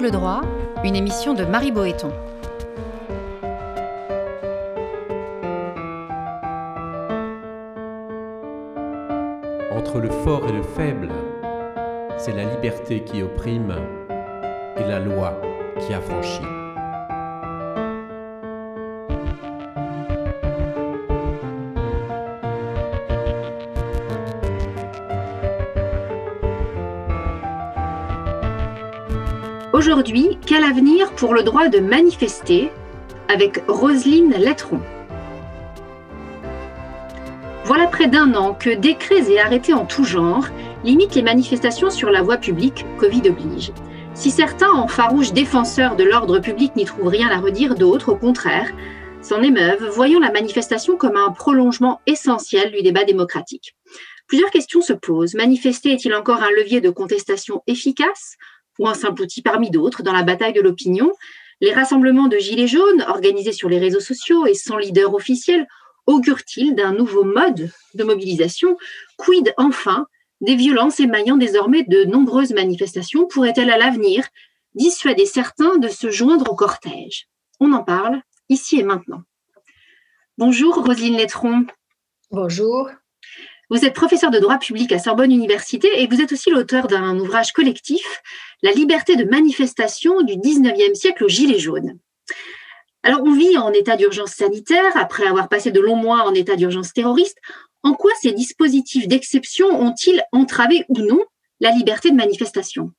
Angle droit, une émission de Marie Boéton. Entre le fort et le faible, c'est la liberté qui opprime et la loi qui affranchit. Aujourd'hui, quel avenir pour le droit de manifester avec Roselyne Lettron. Voilà près d'un an que décrets et arrêtés en tout genre limitent les manifestations sur la voie publique, Covid oblige. Si certains, en farouches défenseurs de l'ordre public, n'y trouvent rien à redire, d'autres, au contraire, s'en émeuvent, voyant la manifestation comme un prolongement essentiel du débat démocratique. Plusieurs questions se posent. Manifester est-il encore un levier de contestation efficace? Ou un simple outil parmi d'autres dans la bataille de l'opinion. Les rassemblements de gilets jaunes organisés sur les réseaux sociaux et sans leader officiel augurent-ils d'un nouveau mode de mobilisation? Quid enfin des violences émaillant désormais de nombreuses manifestations? Pourraient-elles à l'avenir dissuader certains de se joindre au cortège? On en parle ici et maintenant. Bonjour Roselyne Lettron. Bonjour. Vous êtes professeur de droit public à Sorbonne Université et vous êtes aussi l'auteur d'un ouvrage collectif, La liberté de manifestation du 19e siècle aux Gilets jaunes. Alors, on vit en état d'urgence sanitaire après avoir passé de longs mois en état d'urgence terroriste. En quoi ces dispositifs d'exception ont-ils entravé ou non la liberté de manifestation?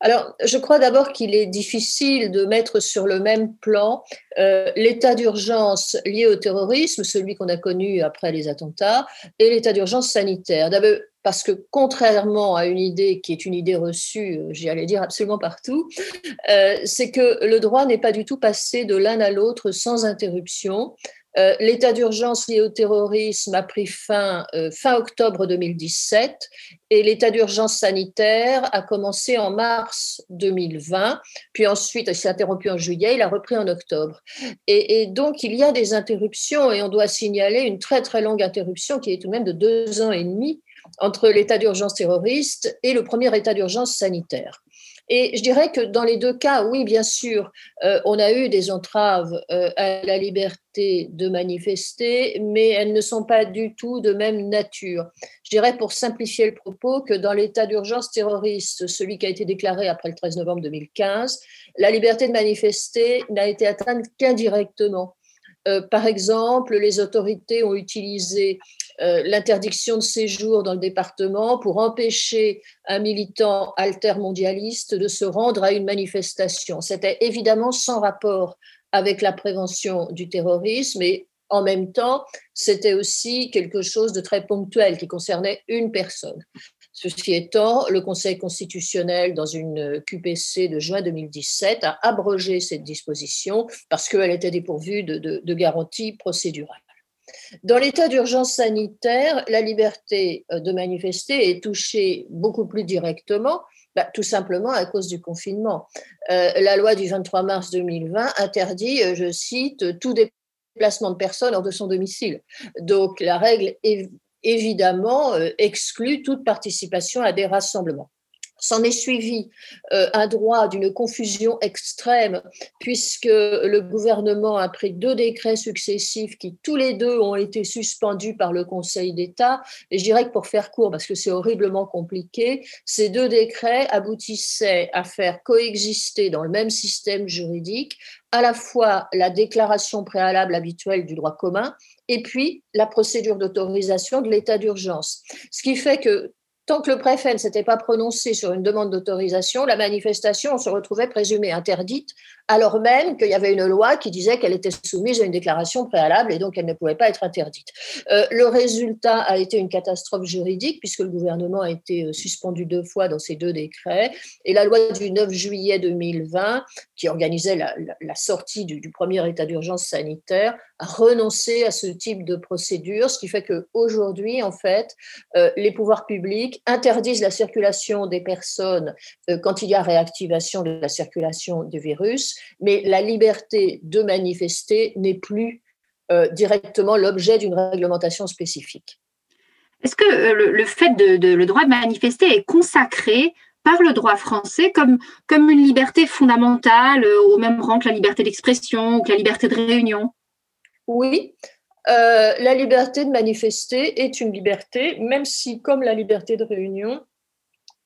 Alors, je crois d'abord qu'il est difficile de mettre sur le même plan euh, l'état d'urgence lié au terrorisme, celui qu'on a connu après les attentats, et l'état d'urgence sanitaire. Parce que contrairement à une idée qui est une idée reçue, euh, j'y allais dire absolument partout, euh, c'est que le droit n'est pas du tout passé de l'un à l'autre sans interruption. Euh, l'état d'urgence lié au terrorisme a pris fin euh, octobre 2017 et l'état d'urgence sanitaire a commencé en mars 2020, puis ensuite il s'est interrompu en juillet, il a repris en octobre. Et, et, donc il y a des interruptions et on doit signaler une très très longue interruption qui est tout de même de deux ans et demi entre l'état d'urgence terroriste et le premier état d'urgence sanitaire. Et je dirais que dans les deux cas, oui, bien sûr, euh, on a eu des entraves euh, à la liberté de manifester, mais elles ne sont pas du tout de même nature. Je dirais, pour simplifier le propos, que dans l'état d'urgence terroriste, celui qui a été déclaré après le 13 novembre 2015, la liberté de manifester n'a été atteinte qu'indirectement. Euh, par exemple, les autorités ont utilisé euh, l'interdiction de séjour dans le département pour empêcher un militant altermondialiste de se rendre à une manifestation. C'était évidemment sans rapport avec la prévention du terrorisme et en même temps, c'était aussi quelque chose de très ponctuel qui concernait une personne. Ceci étant, le Conseil constitutionnel, dans une QPC de juin 2017, a abrogé cette disposition parce qu'elle était dépourvue de, garanties procédurales. Dans l'état d'urgence sanitaire, la liberté euh, de manifester est touchée beaucoup plus directement, bah, tout simplement à cause du confinement. Euh, la loi du 23 mars 2020 interdit, euh, je cite, tout déplacement de personnes hors de son domicile. Donc la règle évidemment exclut toute participation à des rassemblements. S'en est suivi euh, un droit d'une confusion extrême, puisque le gouvernement a pris deux décrets successifs qui tous les deux ont été suspendus par le Conseil d'État. Et je dirais que pour faire court, parce que c'est horriblement compliqué, ces deux décrets aboutissaient à faire coexister dans le même système juridique à la fois la déclaration préalable habituelle du droit commun et puis la procédure d'autorisation de l'état d'urgence. Ce qui fait que tant que le préfet ne s'était pas prononcé sur une demande d'autorisation, la manifestation se retrouvait présumée interdite, alors même qu'il y avait une loi qui disait qu'elle était soumise à une déclaration préalable et donc elle ne pouvait pas être interdite. Euh, le résultat a été une catastrophe juridique puisque le gouvernement a été euh, suspendu deux fois dans ces deux décrets et la loi du 9 juillet 2020 qui organisait la, sortie du, premier état d'urgence sanitaire a renoncé à ce type de procédure, ce qui fait qu'aujourd'hui, en fait, euh, les pouvoirs publics interdisent la circulation des personnes quand il y a réactivation de la circulation du virus, mais la liberté de manifester n'est plus euh, directement l'objet d'une réglementation spécifique. Est-ce que euh, le, fait de, le droit de manifester est consacré par le droit français comme, comme une liberté fondamentale, au même rang que la liberté d'expression ou que la liberté de réunion? Oui, euh, la liberté de manifester est une liberté, même si, comme la liberté de réunion,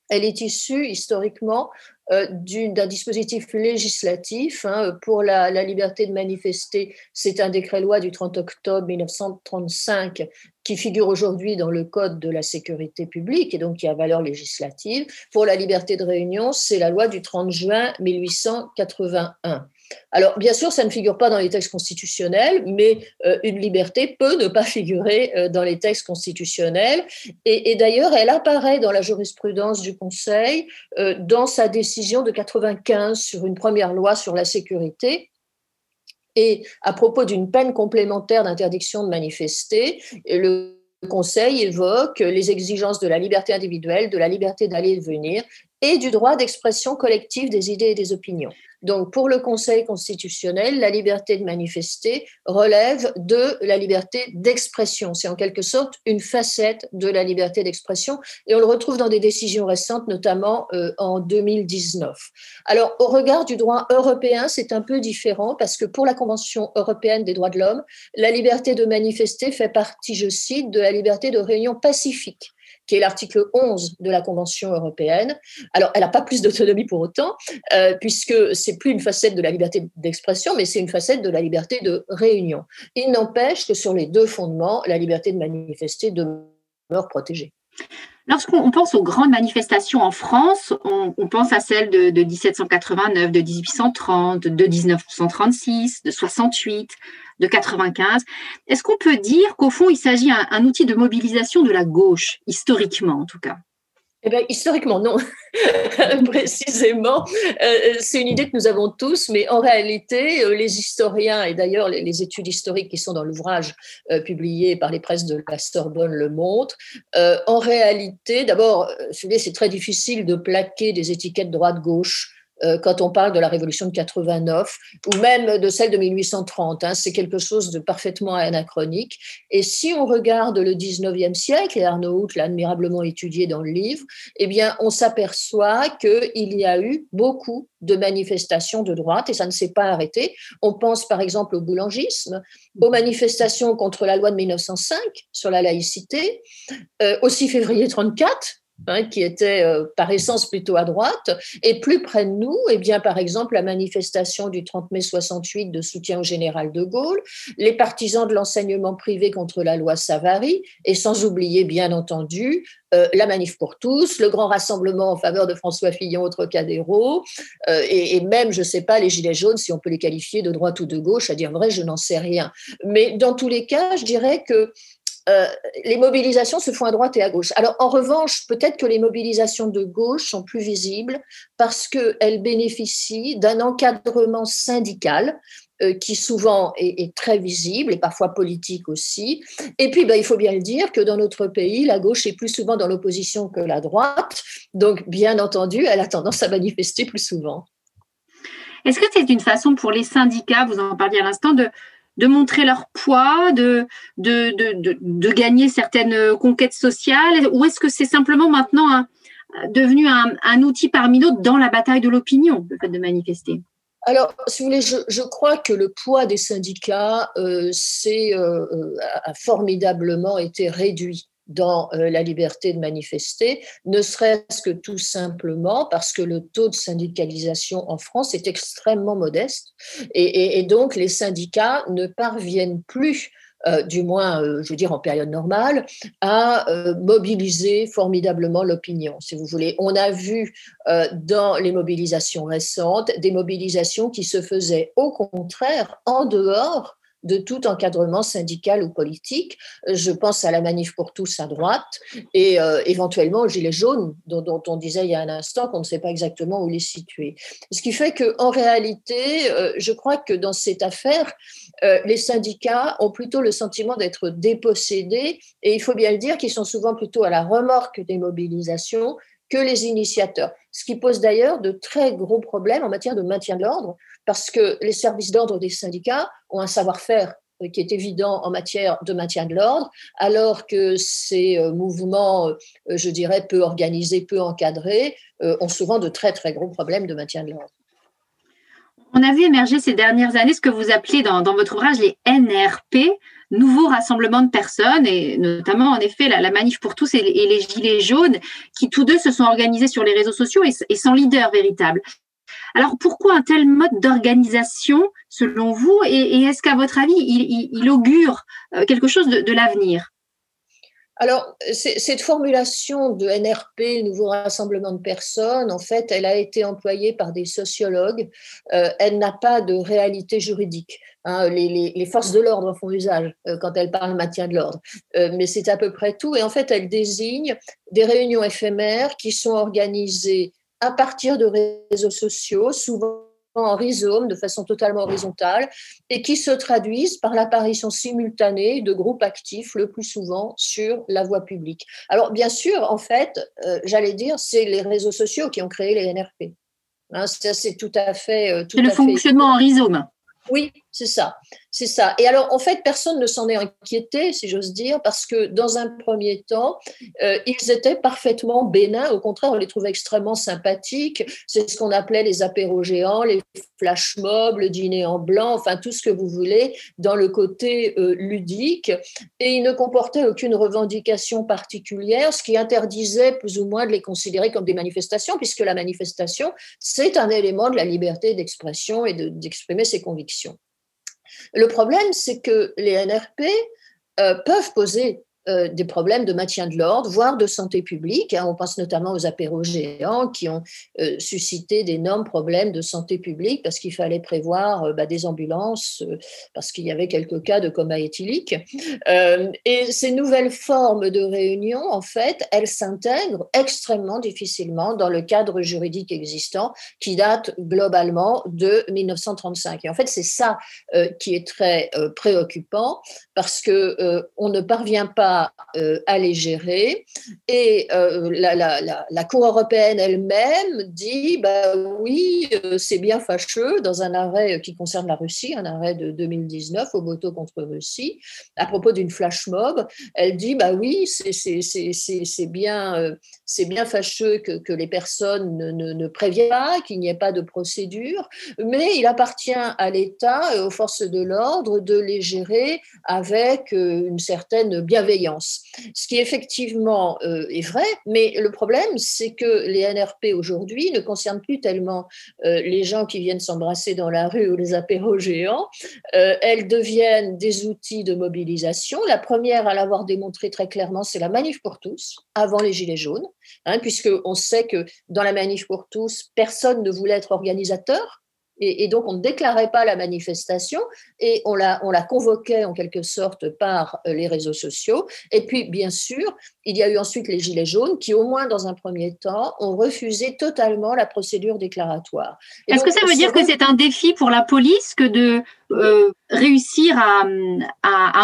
elle est issue historiquement euh, d'un dispositif législatif. Hein. Pour la, liberté de manifester, c'est un décret-loi du 30 octobre 1935 qui figure aujourd'hui dans le Code de la sécurité publique et donc qui a valeur législative. Pour la liberté de réunion, c'est la loi du 30 juin 1881. Alors, bien sûr, ça ne figure pas dans les textes constitutionnels, mais euh, une liberté peut ne pas figurer euh, dans les textes constitutionnels. Et, d'ailleurs, elle apparaît dans la jurisprudence du Conseil euh, dans sa décision de 95 sur une première loi sur la sécurité. Et à propos d'une peine complémentaire d'interdiction de manifester, le Conseil évoque les exigences de la liberté individuelle, de la liberté d'aller et de venir et du droit d'expression collective des idées et des opinions. Donc, pour le Conseil constitutionnel, la liberté de manifester relève de la liberté d'expression. C'est en quelque sorte une facette de la liberté d'expression et on le retrouve dans des décisions récentes, notamment euh, en 2019. Alors, au regard du droit européen, c'est un peu différent parce que pour la Convention européenne des droits de l'homme, la liberté de manifester fait partie, je cite, de la liberté de réunion pacifique qui est l'article 11 de la Convention européenne. Alors, elle n'a pas plus d'autonomie pour autant, euh, puisque c'est plus une facette de la liberté d'expression, mais c'est une facette de la liberté de réunion. Il n'empêche que sur les deux fondements, la liberté de manifester demeure protégée. Lorsqu'on pense aux grandes manifestations en France, on, pense à celles de, de, 1789, de 1830, de 1936, de 68, de 95. Est-ce qu'on peut dire qu'au fond, il s'agit d'un outil de mobilisation de la gauche, historiquement en tout cas? Eh bien, historiquement, non. Précisément, euh, c'est une idée que nous avons tous, mais en réalité, euh, les historiens, et d'ailleurs les, études historiques qui sont dans l'ouvrage euh, publié par les presses de la Sorbonne le montrent, en réalité, d'abord, c'est très difficile de plaquer des étiquettes droite-gauche quand on parle de la révolution de 89 ou même de celle de 1830. Hein, c'est quelque chose de parfaitement anachronique. Et si on regarde le 19e siècle, et Arnaud Hout l'a admirablement étudié dans le livre, eh bien, on s'aperçoit qu'il y a eu beaucoup de manifestations de droite et ça ne s'est pas arrêté. On pense par exemple au boulangisme, aux manifestations contre la loi de 1905 sur la laïcité, euh, au 6 février 34 Hein, qui était euh, par essence plutôt à droite, et plus près de nous, eh bien, par exemple, la manifestation du 30 mai 68 de soutien au général de Gaulle, les partisans de l'enseignement privé contre la loi Savary, et sans oublier, bien entendu, euh, la manif pour tous, le grand rassemblement en faveur de François Fillon au Trocadéro, euh, et, et, même, je ne sais pas, les Gilets jaunes, si on peut les qualifier de droite ou de gauche, à dire vrai, je n'en sais rien. Mais dans tous les cas, je dirais que euh, les mobilisations se font à droite et à gauche. Alors, en revanche, peut-être que les mobilisations de gauche sont plus visibles parce qu'elles bénéficient d'un encadrement syndical euh, qui souvent est, très visible et parfois politique aussi. Et puis, ben, il faut bien le dire que dans notre pays, la gauche est plus souvent dans l'opposition que la droite. Donc, bien entendu, elle a tendance à manifester plus souvent. Est-ce que c'est une façon pour les syndicats, vous en parliez à l'instant, de, de montrer leur poids, de, gagner certaines conquêtes sociales? Ou est-ce que c'est simplement maintenant devenu un, outil parmi d'autres dans la bataille de l'opinion, le fait de manifester? Alors, si vous voulez, je, crois que le poids des syndicats euh, euh, euh, a formidablement été réduit dans euh, la liberté de manifester, ne serait-ce que tout simplement parce que le taux de syndicalisation en France est extrêmement modeste et, donc les syndicats ne parviennent plus euh, du moins, euh, je veux dire en période normale, à mobiliser formidablement l'opinion, si vous voulez. On a vu dans les mobilisations récentes des mobilisations qui se faisaient au contraire en dehors de tout encadrement syndical ou politique. Je pense à la manif pour tous à droite et euh, éventuellement aux gilets jaunes dont, on disait il y a un instant qu'on ne sait pas exactement où les situer. Ce qui fait qu'en réalité, euh, je crois que dans cette affaire, euh, les syndicats ont plutôt le sentiment d'être dépossédés et il faut bien le dire qu'ils sont souvent plutôt à la remorque des mobilisations que les initiateurs. Ce qui pose d'ailleurs de très gros problèmes en matière de maintien de l'ordre, parce que les services d'ordre des syndicats ont un savoir-faire euh, qui est évident en matière de maintien de l'ordre, alors que ces euh, mouvements, je dirais, peu organisés, peu encadrés, ont souvent de très très gros problèmes de maintien de l'ordre. On a vu émerger ces dernières années ce que vous appelez dans, votre ouvrage les NRP, nouveaux rassemblements de personnes, et notamment en effet la, Manif pour tous et, les Gilets jaunes, qui tous deux se sont organisés sur les réseaux sociaux et sans leader véritable. Alors pourquoi un tel mode d'organisation selon vous et, est-ce qu'à votre avis, il, augure euh, quelque chose de, l'avenir? Alors, cette formulation de NRP, Nouveau Rassemblement de Personnes, en fait, elle a été employée par des sociologues. Euh, elle n'a pas de réalité juridique. Hein. les, forces de l'ordre font usage euh, quand elles parlent maintien de l'ordre. mais c'est à peu près tout. Et en fait, elle désigne des réunions éphémères qui sont organisées à partir de réseaux sociaux, souvent en rhizome, de façon totalement horizontale, et qui se traduisent par l'apparition simultanée de groupes actifs, le plus souvent sur la voie publique. Alors, bien sûr, en fait, euh, j'allais dire, c'est les réseaux sociaux qui ont créé les NRP. Hein, c'est tout à fait. Euh, c'est le fonctionnement en rhizome. Oui, c'est ça. C'est ça. Et alors, en fait, personne ne s'en est inquiété, si j'ose dire, parce que dans un premier temps, euh, ils étaient parfaitement bénins. Au contraire, on les trouvait extrêmement sympathiques. C'est ce qu'on appelait les apéros géants, les flash mobs, le dîner en blanc, enfin tout ce que vous voulez, dans le côté euh, ludique. Et ils ne comportaient aucune revendication particulière, ce qui interdisait plus ou moins de les considérer comme des manifestations, puisque la manifestation, c'est un élément de la liberté d'expression et d'exprimer ses convictions. Le problème, c'est que les NRP euh, peuvent poser euh, des problèmes de maintien de l'ordre, voire de santé publique. Hein. On pense notamment aux apéros géants qui ont euh, suscité d'énormes problèmes de santé publique parce qu'il fallait prévoir euh, bah, des ambulances, parce qu'il y avait quelques cas de coma éthylique. et ces nouvelles formes de réunion, en fait, elles s'intègrent extrêmement difficilement dans le cadre juridique existant qui date globalement de 1935. Et en fait, c'est ça qui est très préoccupant parce que on ne parvient pas euh, à, les gérer. Et euh, la, Cour européenne elle-même dit, bah oui, euh, c'est bien fâcheux, dans un arrêt qui concerne la Russie, un arrêt de 2019 au moto contre Russie, à propos d'une flash mob, elle dit, bah oui, c'est bien, c'est bien fâcheux que, les personnes ne, ne, préviennent pas, qu'il n'y ait pas de procédure, mais il appartient à l'État et aux forces de l'ordre de les gérer avec une certaine bienveillance ce qui effectivement euh, est vrai, mais le problème, c'est que les NRP aujourd'hui ne concernent plus tellement euh, les gens qui viennent s'embrasser dans la rue ou les apéros géants. Euh, elles deviennent des outils de mobilisation. La première à l'avoir démontré très clairement, c'est la manif pour tous, avant les Gilets jaunes, hein, puisqu'on sait que dans la manif pour tous, personne ne voulait être organisateur. Et, donc, on ne déclarait pas la manifestation et on la, on la convoquait en quelque sorte par euh, les réseaux sociaux. Et puis, bien sûr, il y a eu ensuite les Gilets jaunes qui, au moins dans un premier temps, ont refusé totalement la procédure déclaratoire. Est-ce que ça veut dire que c'est un défi pour la police que de euh, réussir à,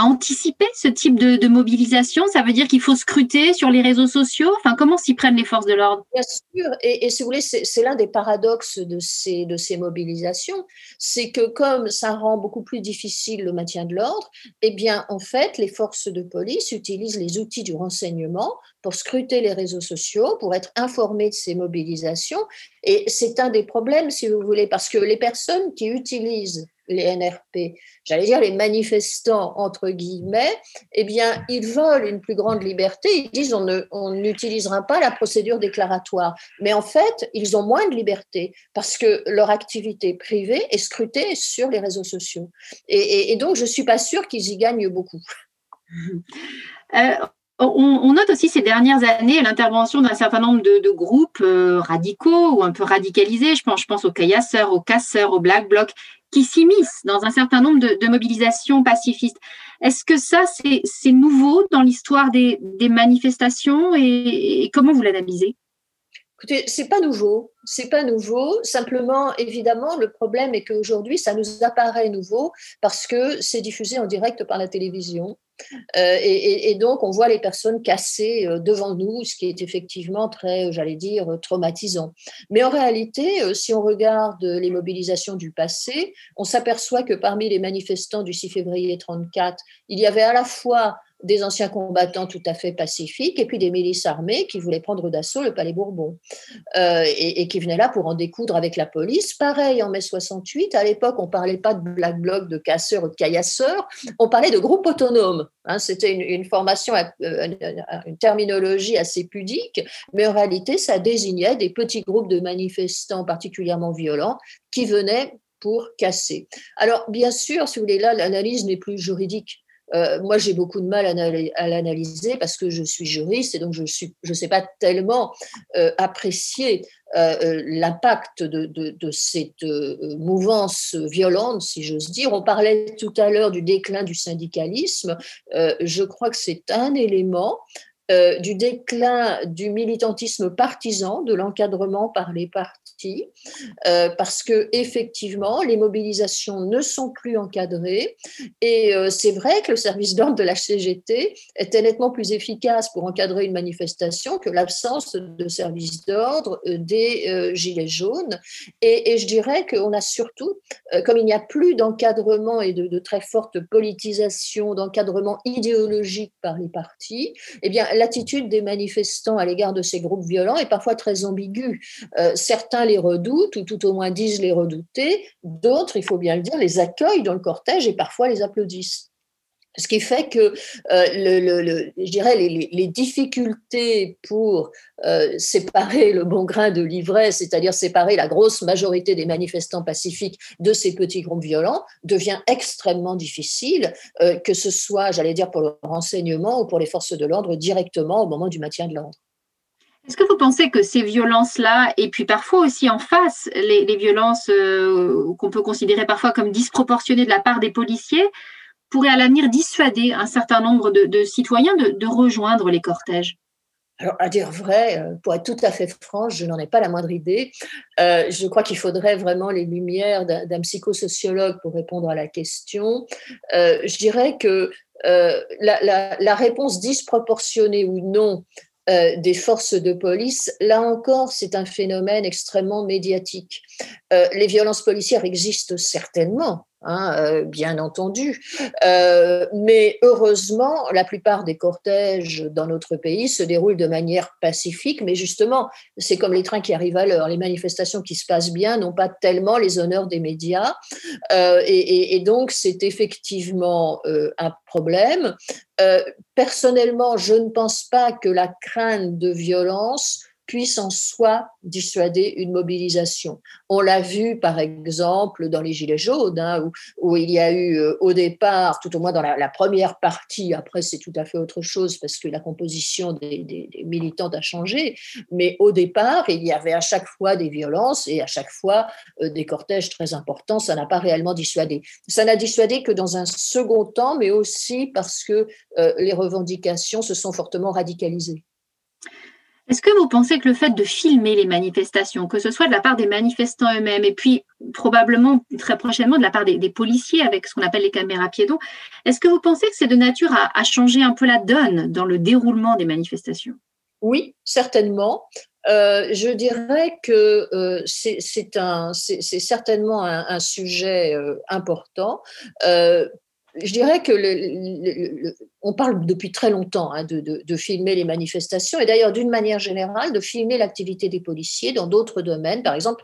anticiper ce type de, mobilisation? Ça veut dire qu'il faut scruter sur les réseaux sociaux? Enfin, comment s'y prennent les forces de l'ordre? Bien sûr, et, si vous voulez, c'est l'un des paradoxes de ces, de ces mobilisations, c'est que comme ça rend beaucoup plus difficile le maintien de l'ordre, eh bien, en fait, les forces de police utilisent les outils du renseignement pour scruter les réseaux sociaux, pour être informés de ces mobilisations. Et c'est un des problèmes, si vous voulez, parce que les personnes qui utilisent les NRP, j'allais dire les manifestants entre guillemets, eh bien, ils veulent une plus grande liberté. Ils disent on n'utilisera pas la procédure déclaratoire. Mais en fait, ils ont moins de liberté parce que leur activité privée est scrutée sur les réseaux sociaux. Et, donc, je ne suis pas sûre qu'ils y gagnent beaucoup. Euh, on, note aussi ces dernières années l'intervention d'un certain nombre de, groupes euh, radicaux ou un peu radicalisés. Je pense, je pense aux caillasseurs, aux casseurs, aux black blocs, qui s'immiscent dans un certain nombre de, mobilisations pacifistes. Est-ce que ça, c'est nouveau dans l'histoire des, manifestations et, comment vous l'analysez? Écoutez, c'est pas nouveau, c'est pas nouveau. Simplement, évidemment, le problème est qu'aujourd'hui, ça nous apparaît nouveau parce que c'est diffusé en direct par la télévision. Euh, et, donc, on voit les personnes cassées euh, devant nous, ce qui est effectivement très, j'allais dire, traumatisant. Mais en réalité, euh, si on regarde les mobilisations du passé, on s'aperçoit que parmi les manifestants du 6 février 34, il y avait à la fois des anciens combattants tout à fait pacifiques et puis des milices armées qui voulaient prendre d'assaut le palais Bourbon euh, et, qui venaient là pour en découdre avec la police. Pareil en mai 68, à l'époque, on ne parlait pas de black bloc, de casseurs ou de caillasseurs, on parlait de groupes autonomes. Hein. C'était une, formation, euh, une terminologie assez pudique, mais en réalité, ça désignait des petits groupes de manifestants particulièrement violents qui venaient pour casser. Alors, bien sûr, si vous voulez, là, l'analyse n'est plus juridique. Euh, moi, j'ai beaucoup de mal à, l'analyser parce que je suis juriste et donc je ne sais pas tellement euh, apprécier euh, l'impact de, cette mouvance violente, si j'ose dire. On parlait tout à l'heure du déclin du syndicalisme. je crois que c'est un élément. Du déclin du militantisme partisan, de l'encadrement par les partis euh, parce que effectivement, les mobilisations ne sont plus encadrées. Et euh, c'est vrai que le service d'ordre de la CGT était nettement plus efficace pour encadrer une manifestation que l'absence de service d'ordre euh, des Gilets jaunes. Et, je dirais qu'on a surtout, comme il n'y a plus d'encadrement et de, très forte politisation, d'encadrement idéologique par les partis, eh bien, l'attitude des manifestants à l'égard de ces groupes violents est parfois très ambiguë. certains les redoutent, ou tout au moins disent les redouter, d'autres, il faut bien le dire, les accueillent dans le cortège et parfois les applaudissent. Ce qui fait que, euh, les, difficultés pour euh, séparer le bon grain de l'ivraie, c'est-à-dire séparer la grosse majorité des manifestants pacifiques de ces petits groupes violents, devient extrêmement difficile, euh, que ce soit, j'allais dire, pour le renseignement ou pour les forces de l'ordre directement au moment du maintien de l'ordre. Est-ce que vous pensez que ces violences-là, et puis parfois aussi en face, les, violences qu'on peut considérer parfois comme disproportionnées de la part des policiers, pourraient à l'avenir dissuader un certain nombre de, citoyens de, rejoindre les cortèges alors, à dire vrai, euh, pour être tout à fait franche, je n'en ai pas la moindre idée. Euh, je crois qu'il faudrait vraiment les lumières d'un psychosociologue pour répondre à la question. je dirais que la, réponse disproportionnée ou non euh, des forces de police, là encore, c'est un phénomène extrêmement médiatique. Euh, les violences policières existent certainement, Hein, euh, bien entendu. Euh, mais heureusement, la plupart des cortèges dans notre pays se déroulent de manière pacifique, mais justement, c'est comme les trains qui arrivent à l'heure. Les manifestations qui se passent bien n'ont pas tellement les honneurs des médias. Et, donc, c'est effectivement un problème. personnellement, je ne pense pas que la crainte de violence puisse en soi dissuader une mobilisation. On l'a vu par exemple dans les Gilets jaunes, hein, où, il y a eu euh, au départ, tout au moins dans la, première partie, après c'est tout à fait autre chose parce que la composition des, militantes a changé, mais au départ, il y avait à chaque fois des violences et à chaque fois euh, des cortèges très importants. Ça n'a pas réellement dissuadé. Ça n'a dissuadé que dans un second temps, mais aussi parce que euh, les revendications se sont fortement radicalisées. Est-ce que vous pensez que le fait de filmer les manifestations, que ce soit de la part des manifestants eux-mêmes et puis probablement très prochainement de la part des, policiers avec ce qu'on appelle les caméras piétons, est-ce que vous pensez que c'est de nature à, changer un peu la donne dans le déroulement des manifestations? Oui, certainement. Euh, je dirais que euh, c'est certainement un, sujet euh, important je dirais que le, on parle depuis très longtemps hein, de, filmer les manifestations et d'ailleurs d'une manière générale de filmer l'activité des policiers dans d'autres domaines, par exemple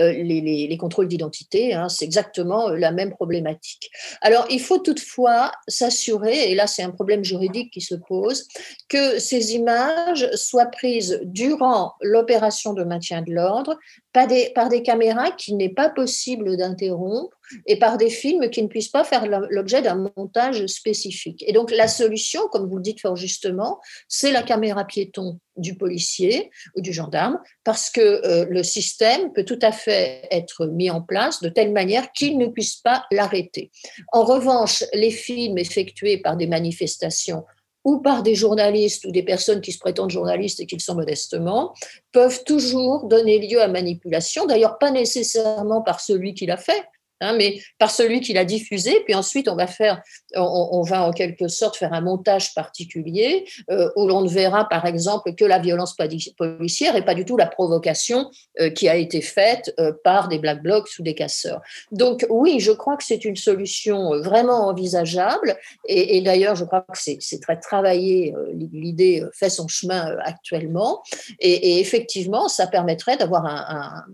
euh, les, contrôles d'identité, hein, c'est exactement euh, la même problématique. Alors il faut toutefois s'assurer, et là c'est un problème juridique qui se pose, que ces images soient prises durant l'opération de maintien de l'ordre par des, par des caméras qu'il n'est pas possible d'interrompre et par des films qui ne puissent pas faire l'objet d'un montage spécifique. Et donc la solution, comme vous le dites fort justement, c'est la caméra piéton du policier ou du gendarme, parce que euh, le système peut tout à fait être mis en place de telle manière qu'il ne puisse pas l'arrêter. En revanche, les films effectués par des manifestations ou par des journalistes ou des personnes qui se prétendent journalistes et qui le sont modestement, peuvent toujours donner lieu à manipulation, d'ailleurs pas nécessairement par celui qui l'a fait, Hein, mais par celui qui l'a diffusé. Puis ensuite, on va faire, on, va en quelque sorte faire un montage particulier euh, où l'on ne verra, par exemple, que la violence policière et pas du tout la provocation euh, qui a été faite euh, par des black blocs ou des casseurs. Donc oui, je crois que c'est une solution vraiment envisageable. Et, d'ailleurs, je crois que c'est très travaillé. L'idée fait son chemin actuellement. Et, effectivement, ça permettrait d'avoir un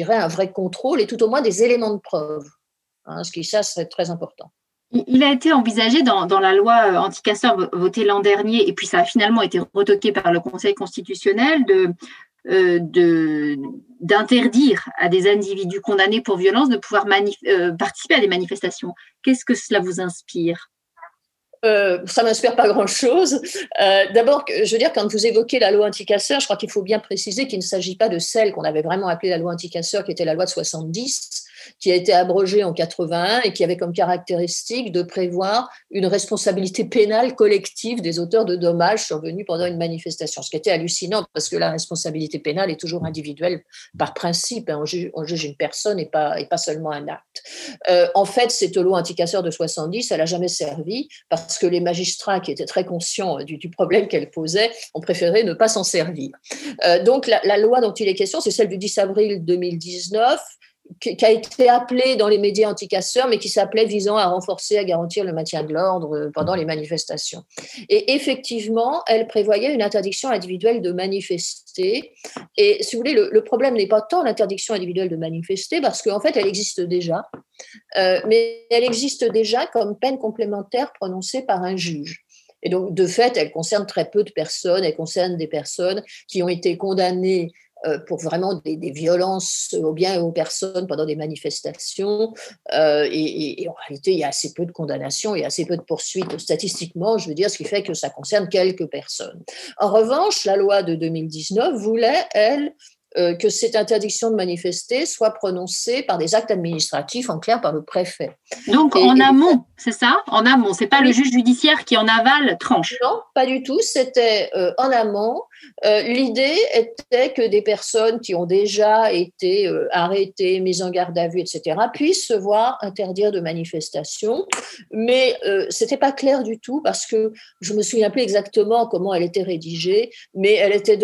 dirais, un vrai contrôle et tout au moins des éléments de preuve. Hein, ce qui, ça, serait très important. Il a été envisagé dans, dans la loi euh, anti-casseurs votée l'an dernier, et puis ça a finalement été retoqué par le Conseil constitutionnel, de, euh, d'interdire à des individus condamnés pour violence de pouvoir euh, participer à des manifestations. Qu'est-ce que cela vous inspire? Euh, ça m'inspire pas grand-chose. Euh, d'abord, je veux dire, quand vous évoquez la loi anticasseur, je crois qu'il faut bien préciser qu'il ne s'agit pas de celle qu'on avait vraiment appelée la loi anticasseur, qui était la loi de 70, qui a été abrogée en 81 et qui avait comme caractéristique de prévoir une responsabilité pénale collective des auteurs de dommages survenus pendant une manifestation. Ce qui était hallucinant parce que la responsabilité pénale est toujours individuelle par principe. Hein. On, juge, une personne et pas, et pas seulement un acte. Euh, en fait, cette loi anticasseur de 70, elle n'a jamais servi parce que les magistrats qui étaient très conscients du, problème qu'elle posait ont préféré ne pas s'en servir. Euh, donc la loi dont il est question, c'est celle du 10 avril 2019 qui a été appelé dans les médias anticasseurs, mais qui s'appelait visant à renforcer, à garantir le maintien de l'ordre euh, pendant les manifestations. Et effectivement, elle prévoyait une interdiction individuelle de manifester. Et si vous voulez, le, problème n'est pas tant l'interdiction individuelle de manifester, parce qu'en fait, elle existe déjà, euh, mais elle existe déjà comme peine complémentaire prononcée par un juge. Et donc, de fait, elle concerne très peu de personnes. Elle concerne des personnes qui ont été condamnées pour vraiment des, violences aux biens et aux personnes pendant des manifestations. Euh, et, en réalité, il y a assez peu de condamnations et assez peu de poursuites statistiquement, je veux dire, ce qui fait que ça concerne quelques personnes. En revanche, la loi de 2019 voulait, elle, euh, que cette interdiction de manifester soit prononcée par des actes administratifs, en clair par le préfet. Donc en amont, c'est ça? En amont, c'est pas le juge judiciaire qui en aval tranche? Non, pas du tout. C'était en amont euh, l'idée était que des personnes qui ont déjà été euh, arrêtées, mises en garde à vue, etc., puissent se voir interdire de manifestation. Mais euh, ce n'était pas clair du tout parce que je me souviens plus exactement comment elle était rédigée, mais elle était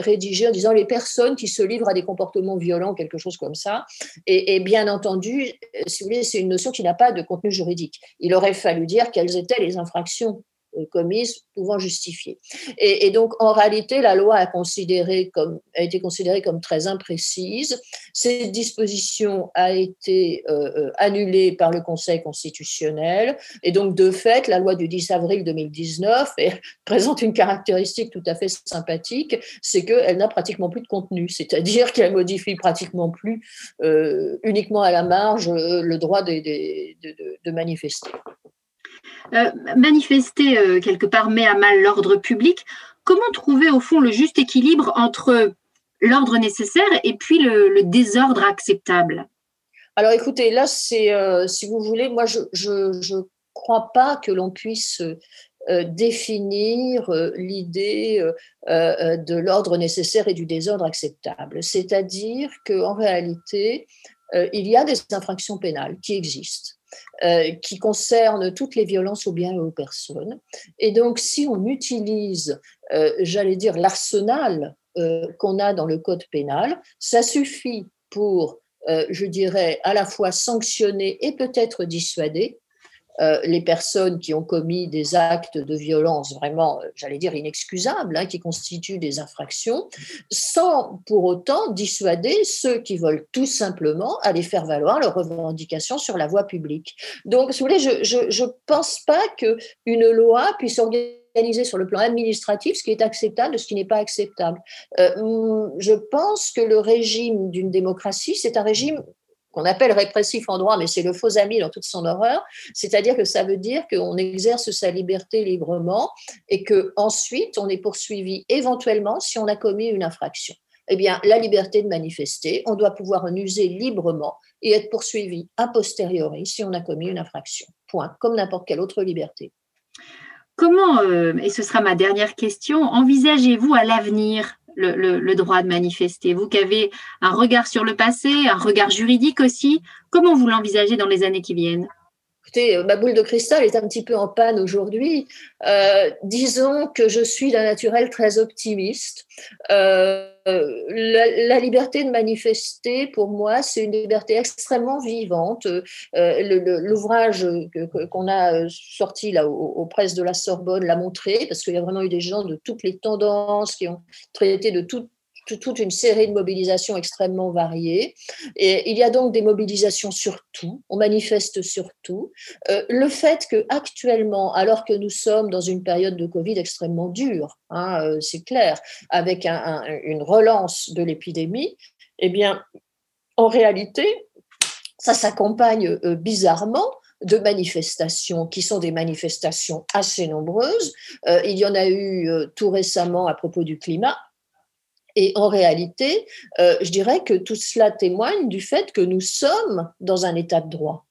rédigée en disant les personnes qui se livrent à des comportements violents, quelque chose comme ça. Et, et bien entendu, si vous voulez, c'est une notion qui n'a pas de contenu juridique. Il aurait fallu dire quelles étaient les infractions euh, commises pouvant justifier. Et, donc, en réalité, la loi a, été considérée comme très imprécise. Cette disposition a été euh, euh, annulée par le Conseil constitutionnel. Et donc, de fait, la loi du 10 avril 2019 présente une caractéristique tout à fait sympathique, c'est qu'elle n'a pratiquement plus de contenu, c'est-à-dire qu'elle modifie pratiquement plus uniquement à la marge le droit de manifester. Euh, manifester euh, quelque part met à mal l'ordre public. Comment trouver au fond le juste équilibre entre l'ordre nécessaire et puis le, désordre acceptable? Alors écoutez, là, c'est, euh, si vous voulez, moi, je ne crois pas que l'on puisse définir l'idée de l'ordre nécessaire et du désordre acceptable. C'est-à-dire qu'en réalité, il y a des infractions pénales qui existent. Euh, qui concerne toutes les violences aux biens et aux personnes. Et donc, si on utilise, euh, j'allais dire, l'arsenal euh, qu'on a dans le code pénal, ça suffit pour, je dirais, à la fois sanctionner et peut-être dissuader euh, les personnes qui ont commis des actes de violence vraiment, euh, j'allais dire, inexcusables, hein, qui constituent des infractions, sans pour autant dissuader ceux qui veulent tout simplement aller faire valoir leurs revendications sur la voie publique. Donc, si vous voulez, je ne pense pas qu'une loi puisse organiser sur le plan administratif ce qui est acceptable de ce qui n'est pas acceptable. Euh, je pense que le régime d'une démocratie, c'est un régime qu'on appelle répressif en droit, mais c'est le faux ami dans toute son horreur. C'est-à-dire que ça veut dire qu'on exerce sa liberté librement et que ensuite on est poursuivi éventuellement si on a commis une infraction. Eh bien, la liberté de manifester, on doit pouvoir en user librement et être poursuivi a posteriori si on a commis une infraction. Point, comme n'importe quelle autre liberté. comment, et ce sera ma dernière question, envisagez-vous à l'avenir? Le, droit de manifester. Vous qui avez un regard sur le passé, un regard juridique aussi, comment vous l'envisagez dans les années qui viennent? Écoutez, ma boule de cristal est un petit peu en panne aujourd'hui. Euh, disons que je suis d'un naturel très optimiste. Euh, la, liberté de manifester, pour moi, c'est une liberté extrêmement vivante. Euh, l'ouvrage qu'on a sorti là, aux, presses de la Sorbonne l'a montré, parce qu'il y a vraiment eu des gens de toutes les tendances qui ont traité de toutes toute une série de mobilisations extrêmement variées. Et il y a donc des mobilisations sur tout, on manifeste sur tout. Euh, le fait que actuellement, alors que nous sommes dans une période de Covid extrêmement dure, hein, euh, c'est clair, avec une relance de l'épidémie, eh bien, en réalité, ça s'accompagne euh, bizarrement de manifestations qui sont des manifestations assez nombreuses. il y en a eu tout récemment à propos du climat, et en réalité, euh, je dirais que tout cela témoigne du fait que nous sommes dans un état de droit.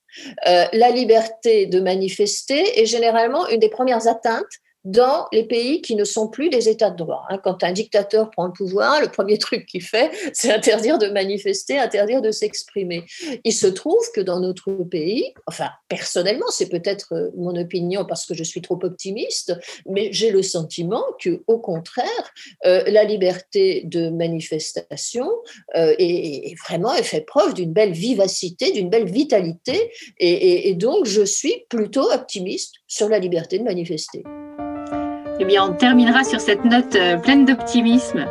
Euh, la liberté de manifester est généralement une des premières atteintes dans les pays qui ne sont plus des États de droit. Hein. Quand un dictateur prend le pouvoir, le premier truc qu'il fait, c'est interdire de manifester, interdire de s'exprimer. Il se trouve que dans notre pays, enfin personnellement, c'est peut-être euh, mon opinion parce que je suis trop optimiste, mais j'ai le sentiment que, au contraire, euh, la liberté de manifestation euh, est, vraiment elle fait preuve d'une belle vivacité, d'une belle vitalité, et donc je suis plutôt optimiste sur la liberté de manifester. Eh bien, on terminera sur cette note euh, pleine d'optimisme.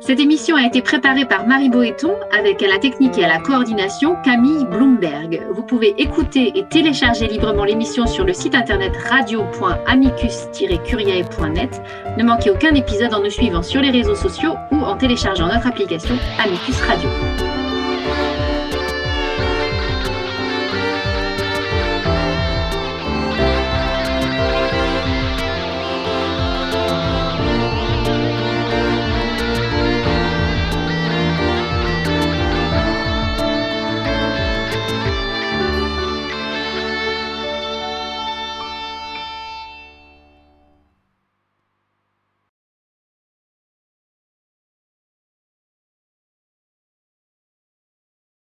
Cette émission a été préparée par Marie Boéton avec à la technique et à la coordination Camille Bloomberg. Vous pouvez écouter et télécharger librement l'émission sur le site internet radio.amicus-curiae.net. Ne manquez aucun épisode en nous suivant sur les réseaux sociaux ou en téléchargeant notre application Amicus Radio.